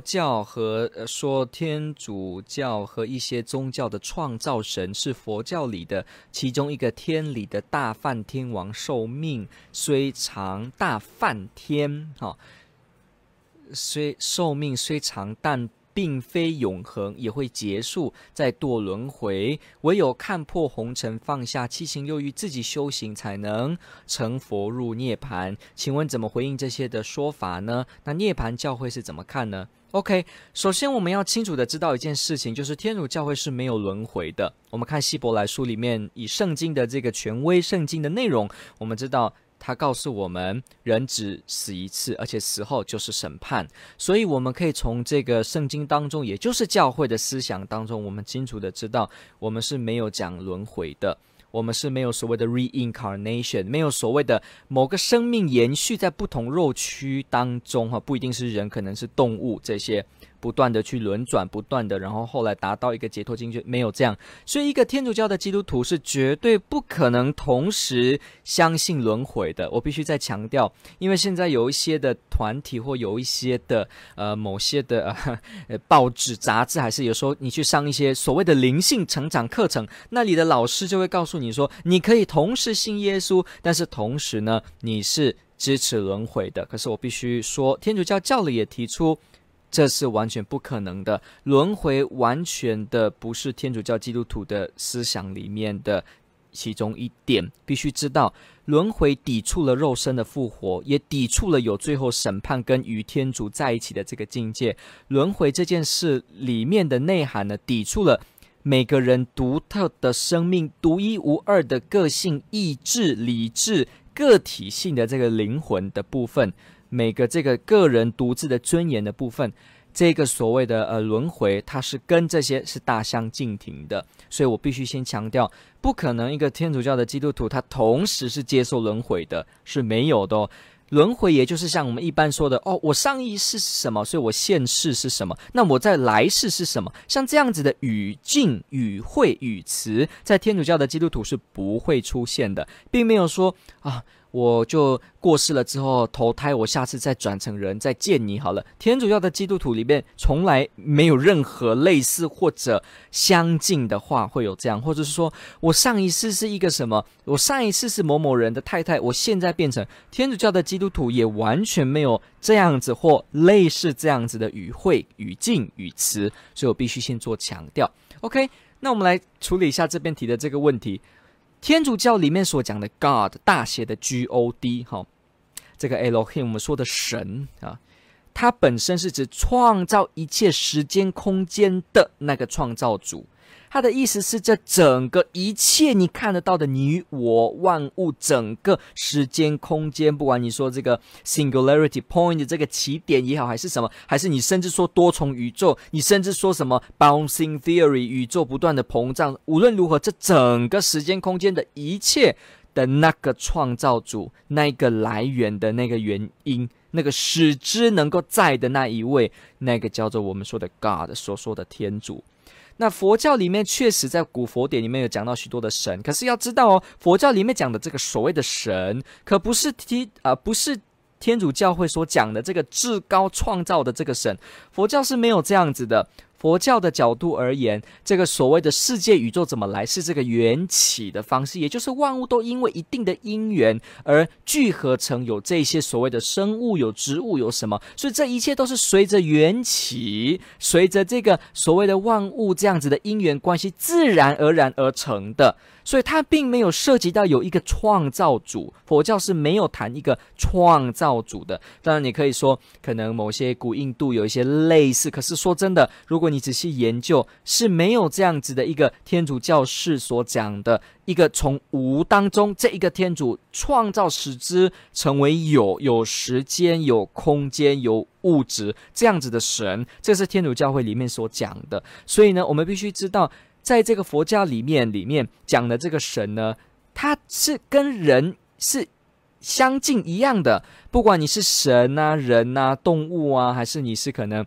教和说天主教和一些宗教的创造神是佛教里的其中一个天里的大梵天王寿命虽长大梵天哈，虽寿命虽长但。并非永恒，也会结束，再堕轮回。唯有看破红尘，放下七情六欲，自己修行，才能成佛入涅槃。请问怎么回应这些的说法呢？那涅槃教会是怎么看呢？OK，首先我们要清楚的知道一件事情，就是天主教会是没有轮回的。我们看希伯来书里面以圣经的这个权威，圣经的内容，我们知道。他告诉我们，人只死一次，而且死后就是审判。所以，我们可以从这个圣经当中，也就是教会的思想当中，我们清楚的知道，我们是没有讲轮回的，我们是没有所谓的 reincarnation，没有所谓的某个生命延续在不同肉躯当中，哈，不一定是人，可能是动物这些。不断的去轮转，不断的，然后后来达到一个解脱境界，没有这样，所以一个天主教的基督徒是绝对不可能同时相信轮回的。我必须再强调，因为现在有一些的团体或有一些的呃某些的 呃报纸杂志，还是有时候你去上一些所谓的灵性成长课程，那里的老师就会告诉你说，你可以同时信耶稣，但是同时呢，你是支持轮回的。可是我必须说，天主教教理也提出。这是完全不可能的，轮回完全的不是天主教基督徒的思想里面的其中一点。必须知道，轮回抵触了肉身的复活，也抵触了有最后审判跟与天主在一起的这个境界。轮回这件事里面的内涵呢，抵触了每个人独特的生命、独一无二的个性、意志、理智、个体性的这个灵魂的部分。每个这个个人独自的尊严的部分，这个所谓的呃轮回，它是跟这些是大相径庭的，所以我必须先强调，不可能一个天主教的基督徒他同时是接受轮回的，是没有的哦。轮回也就是像我们一般说的哦，我上一世是什么，所以我现世是什么，那我在来世是什么？像这样子的语境、语汇、语词，在天主教的基督徒是不会出现的，并没有说啊。我就过世了之后投胎，我下次再转成人再见你好了。天主教的基督徒里面从来没有任何类似或者相近的话会有这样，或者是说我上一世是一个什么，我上一世是某某人的太太，我现在变成天主教的基督徒也完全没有这样子或类似这样子的语汇、语境、语词，所以我必须先做强调。OK，那我们来处理一下这边提的这个问题。天主教里面所讲的 God 大写的 G O D 哈，这个 Elohim 我们说的神啊，它本身是指创造一切时间空间的那个创造主。他的意思是，这整个一切你看得到的你我万物，整个时间空间，不管你说这个 singularity point 这个起点也好，还是什么，还是你甚至说多重宇宙，你甚至说什么 bouncing theory 宇宙不断的膨胀，无论如何，这整个时间空间的一切的那个创造主，那个来源的那个原因，那个使之能够在的那一位，那个叫做我们说的 God 所说的天主。那佛教里面确实在古佛典里面有讲到许多的神，可是要知道哦，佛教里面讲的这个所谓的神，可不是提啊、不是天主教会所讲的这个至高创造的这个神，佛教是没有这样子的。佛教的角度而言，这个所谓的世界宇宙怎么来，是这个缘起的方式，也就是万物都因为一定的因缘而聚合成有这些所谓的生物、有植物、有什么，所以这一切都是随着缘起，随着这个所谓的万物这样子的因缘关系，自然而然而成的。所以它并没有涉及到有一个创造主，佛教是没有谈一个创造主的。当然，你可以说可能某些古印度有一些类似，可是说真的，如果你仔细研究，是没有这样子的一个天主教士所讲的一个从无当中这一个天主创造使之成为有，有时间、有空间、有物质这样子的神，这是天主教会里面所讲的。所以呢，我们必须知道。在这个佛教里面里面讲的这个神呢，它是跟人是相近一样的，不管你是神啊、人啊、动物啊，还是你是可能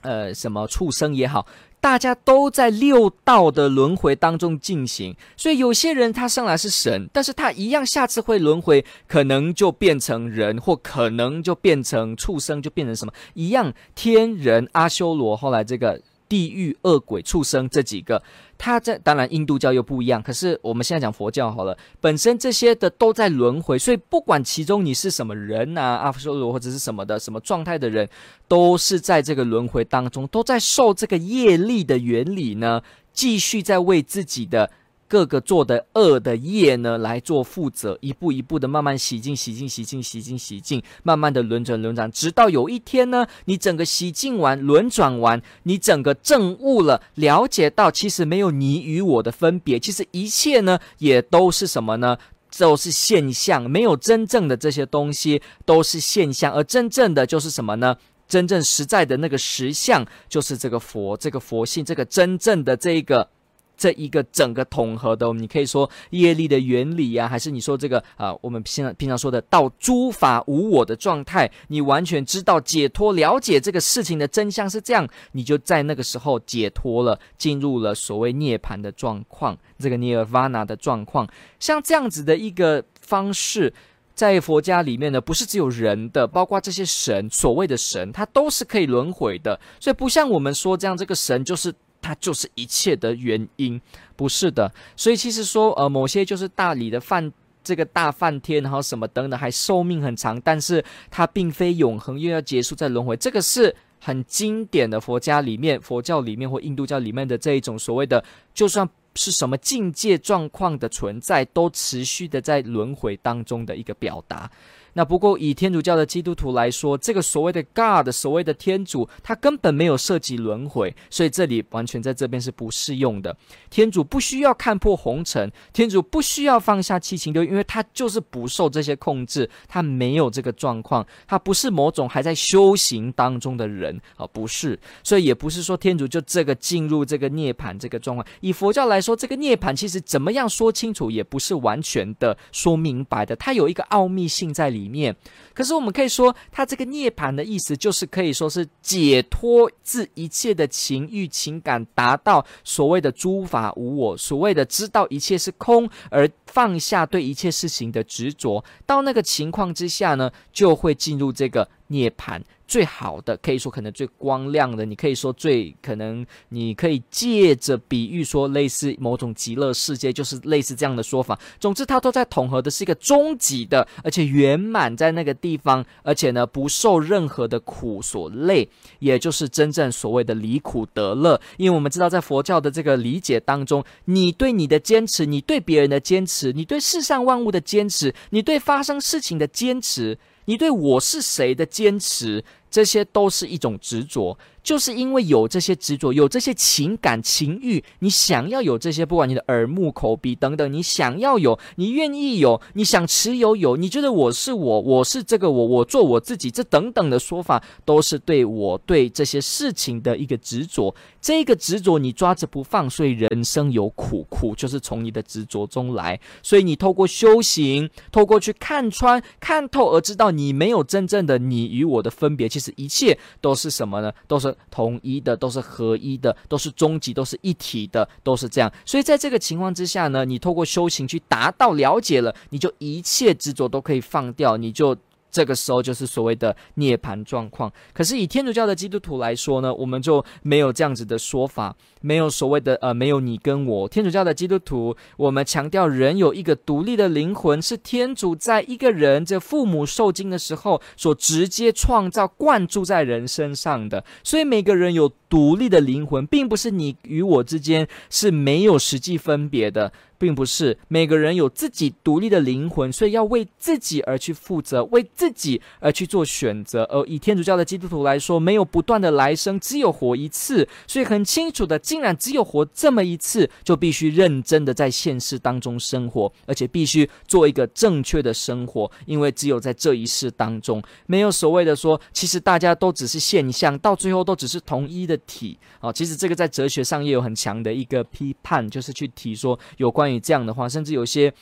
呃什么畜生也好。大家都在六道的轮回当中进行，所以有些人他生来是神，但是他一样下次会轮回，可能就变成人，或可能就变成畜生，就变成什么一样，天人阿修罗，后来这个。地狱、恶鬼、畜生这几个，他在当然印度教又不一样。可是我们现在讲佛教好了，本身这些的都在轮回，所以不管其中你是什么人啊，阿修罗或者是什么的什么状态的人，都是在这个轮回当中，都在受这个业力的原理呢，继续在为自己的。各个做的恶的业呢，来做负责，一步一步的慢慢洗净、洗净、洗净、洗净、洗净，慢慢的轮转、轮转，直到有一天呢，你整个洗净完、轮转完，你整个证悟了，了解到其实没有你与我的分别，其实一切呢，也都是什么呢？都是现象，没有真正的这些东西，都是现象，而真正的就是什么呢？真正实在的那个实相，就是这个佛，这个佛性，这个真正的这个。这一个整个统合的，你可以说业力的原理呀、啊，还是你说这个啊、我们平常平常说的到诸法无我的状态，你完全知道解脱，了解这个事情的真相是这样，你就在那个时候解脱了，进入了所谓涅槃的状况，这个涅尔瓦纳的状况，像这样子的一个方式，在佛家里面呢，不是只有人的，包括这些神，所谓的神，它都是可以轮回的，所以不像我们说这样，这个神就是。它就是一切的原因，不是的。所以其实说，呃，某些就是大理的饭，这个大梵天，然后什么等等，还寿命很长，但是它并非永恒，又要结束在轮回。这个是很经典的佛家里面、佛教里面或印度教里面的这一种所谓的，就算是什么境界状况的存在，都持续的在轮回当中的一个表达。那不过以天主教的基督徒来说，这个所谓的 God，所谓的天主，他根本没有涉及轮回，所以这里完全在这边是不适用的。天主不需要看破红尘，天主不需要放下七情六欲，因为他就是不受这些控制，他没有这个状况，他不是某种还在修行当中的人啊，不是，所以也不是说天主就这个进入这个涅槃这个状况。以佛教来说，这个涅槃其实怎么样说清楚，也不是完全的说明白的，它有一个奥秘性在里。面，可是我们可以说，它这个涅槃的意思，就是可以说是解脱自一切的情欲情感，达到所谓的诸法无我，所谓的知道一切是空，而放下对一切事情的执着。到那个情况之下呢，就会进入这个涅槃。最好的可以说可能最光亮的，你可以说最可能，你可以借着比喻说类似某种极乐世界，就是类似这样的说法。总之，它都在统合的是一个终极的，而且圆满在那个地方，而且呢不受任何的苦所累，也就是真正所谓的离苦得乐。因为我们知道，在佛教的这个理解当中，你对你的坚持，你对别人的坚持，你对世上万物的坚持，你对发生事情的坚持。你对我是谁的坚持，这些都是一种执着。就是因为有这些执着，有这些情感情欲，你想要有这些，不管你的耳目口鼻等等，你想要有，你愿意有，你想持有有，你觉得我是我，我是这个我，我做我自己，这等等的说法，都是对我对这些事情的一个执着。这个执着你抓着不放，所以人生有苦，苦就是从你的执着中来。所以你透过修行，透过去看穿、看透，而知道你没有真正的你与我的分别。其实一切都是什么呢？都是。统一的都是合一的，都是终极，都是一体的，都是这样。所以在这个情况之下呢，你透过修行去达到了解了，你就一切执着都可以放掉，你就。这个时候就是所谓的涅槃状况。可是以天主教的基督徒来说呢，我们就没有这样子的说法，没有所谓的呃，没有你跟我。天主教的基督徒，我们强调人有一个独立的灵魂，是天主在一个人这父母受精的时候所直接创造灌注在人身上的。所以每个人有独立的灵魂，并不是你与我之间是没有实际分别的。并不是每个人有自己独立的灵魂，所以要为自己而去负责，为自己而去做选择。而以天主教的基督徒来说，没有不断的来生，只有活一次，所以很清楚的，竟然只有活这么一次，就必须认真的在现实当中生活，而且必须做一个正确的生活，因为只有在这一世当中，没有所谓的说，其实大家都只是现象，到最后都只是同一的体。哦，其实这个在哲学上也有很强的一个批判，就是去提说有。关于这样的话，甚至有些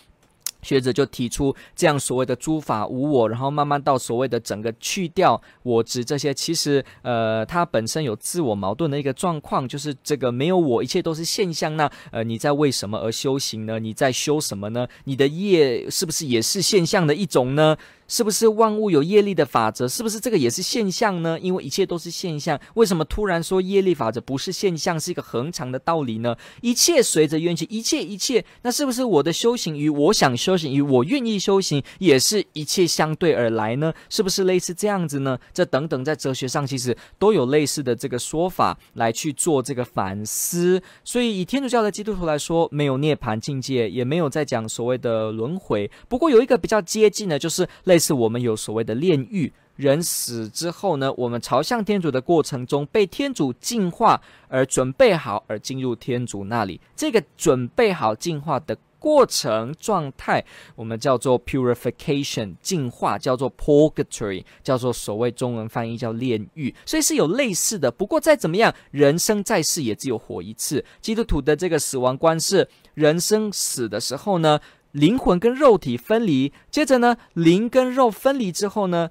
学者就提出这样所谓的诸法无我，然后慢慢到所谓的整个去掉我执这些，其实呃，它本身有自我矛盾的一个状况，就是这个没有我，一切都是现象。那呃，你在为什么而修行呢？你在修什么呢？你的业是不是也是现象的一种呢？是不是万物有业力的法则？是不是这个也是现象呢？因为一切都是现象，为什么突然说业力法则不是现象，是一个恒常的道理呢？一切随着缘起，一切一切，那是不是我的修行与我想修行与我愿意修行，也是一切相对而来呢？是不是类似这样子呢？这等等，在哲学上其实都有类似的这个说法来去做这个反思。所以以天主教的基督徒来说，没有涅槃境界，也没有在讲所谓的轮回。不过有一个比较接近的，就是。类似我们有所谓的炼狱，人死之后呢，我们朝向天主的过程中，被天主净化而准备好，而进入天主那里。这个准备好净化的过程状态，我们叫做 purification，净化叫做 purgatory，叫做所谓中文翻译叫炼狱。所以是有类似的。不过再怎么样，人生在世也只有活一次。基督徒的这个死亡观是，人生死的时候呢，灵魂跟肉体分离，接着呢，灵跟肉分离之后呢，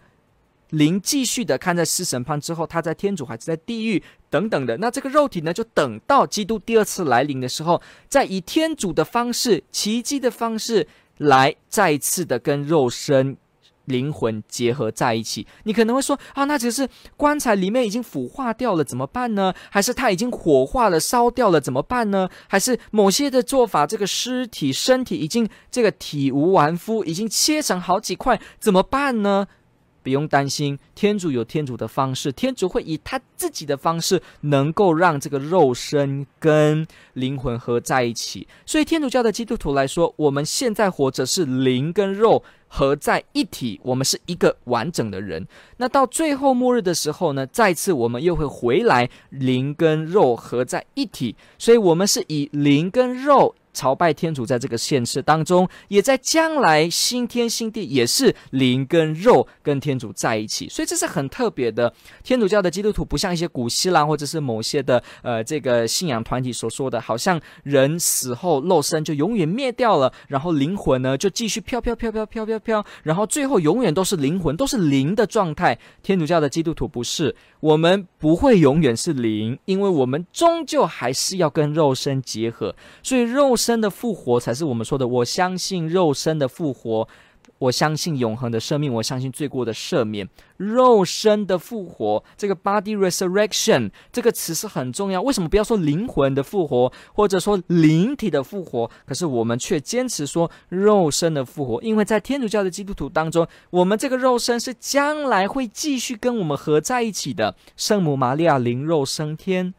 灵继续的看在四审判之后，他在天主还是在地狱等等的。那这个肉体呢，就等到基督第二次来临的时候，再以天主的方式、奇迹的方式来再次的跟肉身。灵魂结合在一起，你可能会说啊，那只是棺材里面已经腐化掉了，怎么办呢？还是它已经火化了，烧掉了，怎么办呢？还是某些的做法，这个尸体身体已经这个体无完肤，已经切成好几块，怎么办呢？不用担心，天主有天主的方式，天主会以他自己的方式，能够让这个肉身跟灵魂合在一起。所以，天主教的基督徒来说，我们现在活着是灵跟肉合在一体，我们是一个完整的人。那到最后末日的时候呢，再次我们又会回来，灵跟肉合在一体。所以，我们是以灵跟肉。朝拜天主，在这个现世当中，也在将来新天新地，也是灵跟肉跟天主在一起，所以这是很特别的。天主教的基督徒不像一些古希腊或者是某些的呃这个信仰团体所说的，好像人死后肉身就永远灭掉了，然后灵魂呢就继续飘飘飘飘飘飘飘，然后最后永远都是灵魂，都是灵的状态。天主教的基督徒不是，我们不会永远是灵，因为我们终究还是要跟肉身结合，所以肉。身的复活才是我们说的。我相信肉身的复活，我相信永恒的生命，我相信罪过的赦免。肉身的复活，这个 body resurrection 这个词是很重要。为什么不要说灵魂的复活，或者说灵体的复活？可是我们却坚持说肉身的复活，因为在天主教的基督徒当中，我们这个肉身是将来会继续跟我们合在一起的。圣母玛利亚灵肉升天。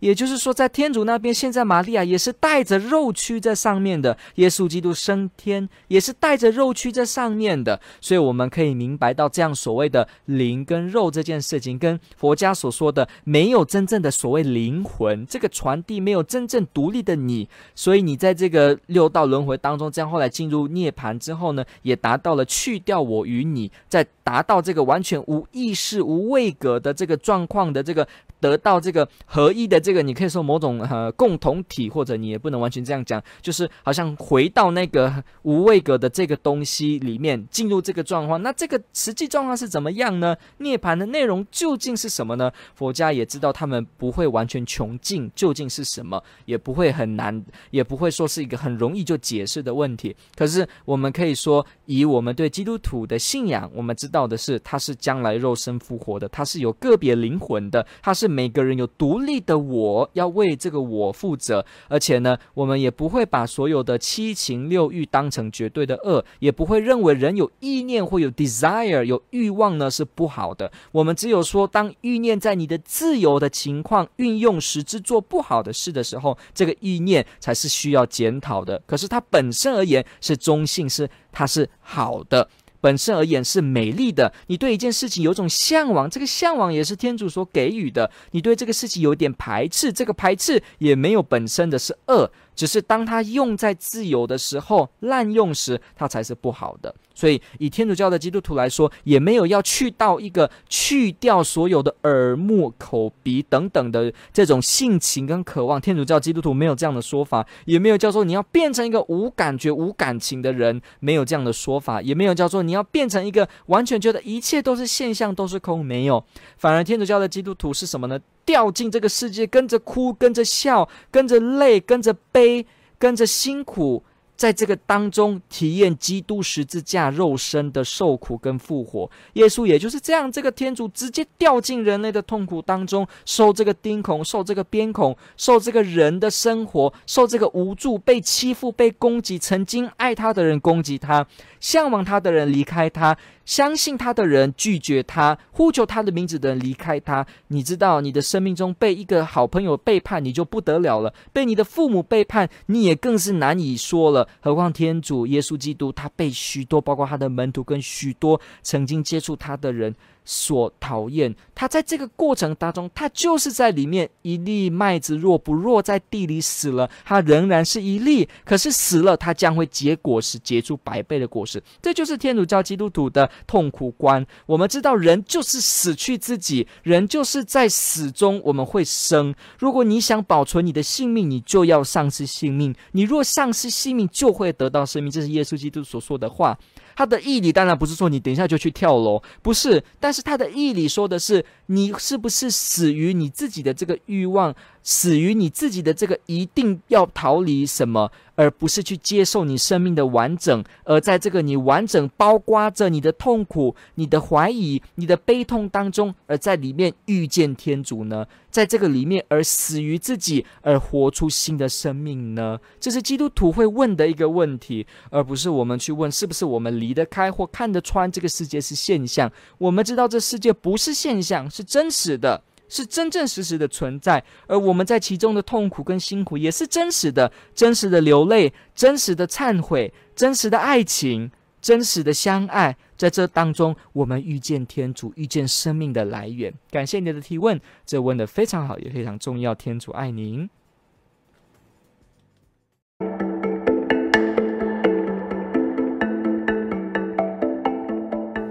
也就是说，在天主那边，现在玛利亚也是带着肉躯在上面的。耶稣基督升天也是带着肉躯在上面的。所以我们可以明白到，这样所谓的灵跟肉这件事情，跟佛家所说的没有真正的所谓灵魂这个传递，没有真正独立的你。所以你在这个六道轮回当中，这样后来进入涅槃之后呢，也达到了去掉我与你，在达到这个完全无意识、无位格的这个状况的这个。得到这个合一的这个，你可以说某种呃共同体，或者你也不能完全这样讲，就是好像回到那个无位格的这个东西里面，进入这个状况。那这个实际状况是怎么样呢？涅槃的内容究竟是什么呢？佛家也知道他们不会完全穷尽，究竟是什么，也不会很难，也不会说是一个很容易就解释的问题。可是我们可以说，以我们对基督徒的信仰，我们知道。要的是，他是将来肉身复活的，他是有个别灵魂的，他是每个人有独立的我，要为这个我负责。而且呢，我们也不会把所有的七情六欲当成绝对的恶，也不会认为人有意念或有 desire 有欲望呢是不好的。我们只有说，当欲念在你的自由的情况运用时，之做不好的事的时候，这个欲念才是需要检讨的。可是它本身而言是中性，是它是好的。本身而言是美丽的，你对一件事情有种向往，这个向往也是天主所给予的。你对这个事情有点排斥，这个排斥也没有本身的是恶。只是当他用在自由的时候，滥用时，他才是不好的。所以，以天主教的基督徒来说，也没有要去到一个去掉所有的耳目口鼻等等的这种性情跟渴望。天主教基督徒没有这样的说法，也没有叫做你要变成一个无感觉、无感情的人，没有这样的说法，也没有叫做你要变成一个完全觉得一切都是现象、都是空，没有。反而，天主教的基督徒是什么呢？掉进这个世界，跟着哭，跟着笑，跟着泪，跟着悲，跟着辛苦。在这个当中体验基督十字架肉身的受苦跟复活，耶稣也就是这样，这个天主直接掉进人类的痛苦当中，受这个钉孔，受这个鞭孔，受这个人的生活，受这个无助、被欺负、被攻击，曾经爱他的人攻击他，向往他的人离开他。相信他的人拒绝他，呼求他的名字的人离开他。你知道，你的生命中被一个好朋友背叛，你就不得了了；被你的父母背叛，你也更是难以说了。何况天主耶稣基督，他被许多，包括他的门徒跟许多曾经接触他的人。所讨厌，他在这个过程当中，他就是在里面一粒麦子，若不落在地里死了，它仍然是一粒；可是死了，它将会结果实，结出百倍的果实。这就是天主教基督徒的痛苦观。我们知道，人就是死去自己，人就是在死中我们会生。如果你想保存你的性命，你就要丧失性命；你若丧失性命，就会得到生命。这是耶稣基督所说的话。他的义理当然不是说你等一下就去跳楼，不是，但是他的义理说的是你是不是死于你自己的这个欲望。死于你自己的这个一定要逃离什么，而不是去接受你生命的完整，而在这个你完整包括着你的痛苦、你的怀疑、你的悲痛当中，而在里面遇见天主呢？在这个里面而死于自己，而活出新的生命呢？这是基督徒会问的一个问题，而不是我们去问是不是我们离得开或看得穿这个世界是现象。我们知道这世界不是现象，是真实的。是真正实实的存在，而我们在其中的痛苦跟辛苦也是真实的，真实的流泪，真实的忏悔，真实的爱情，真实的相爱，在这当中，我们遇见天主，遇见生命的来源。感谢你的提问，这问的非常好，也非常重要。天主爱您。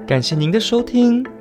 感谢您的收听。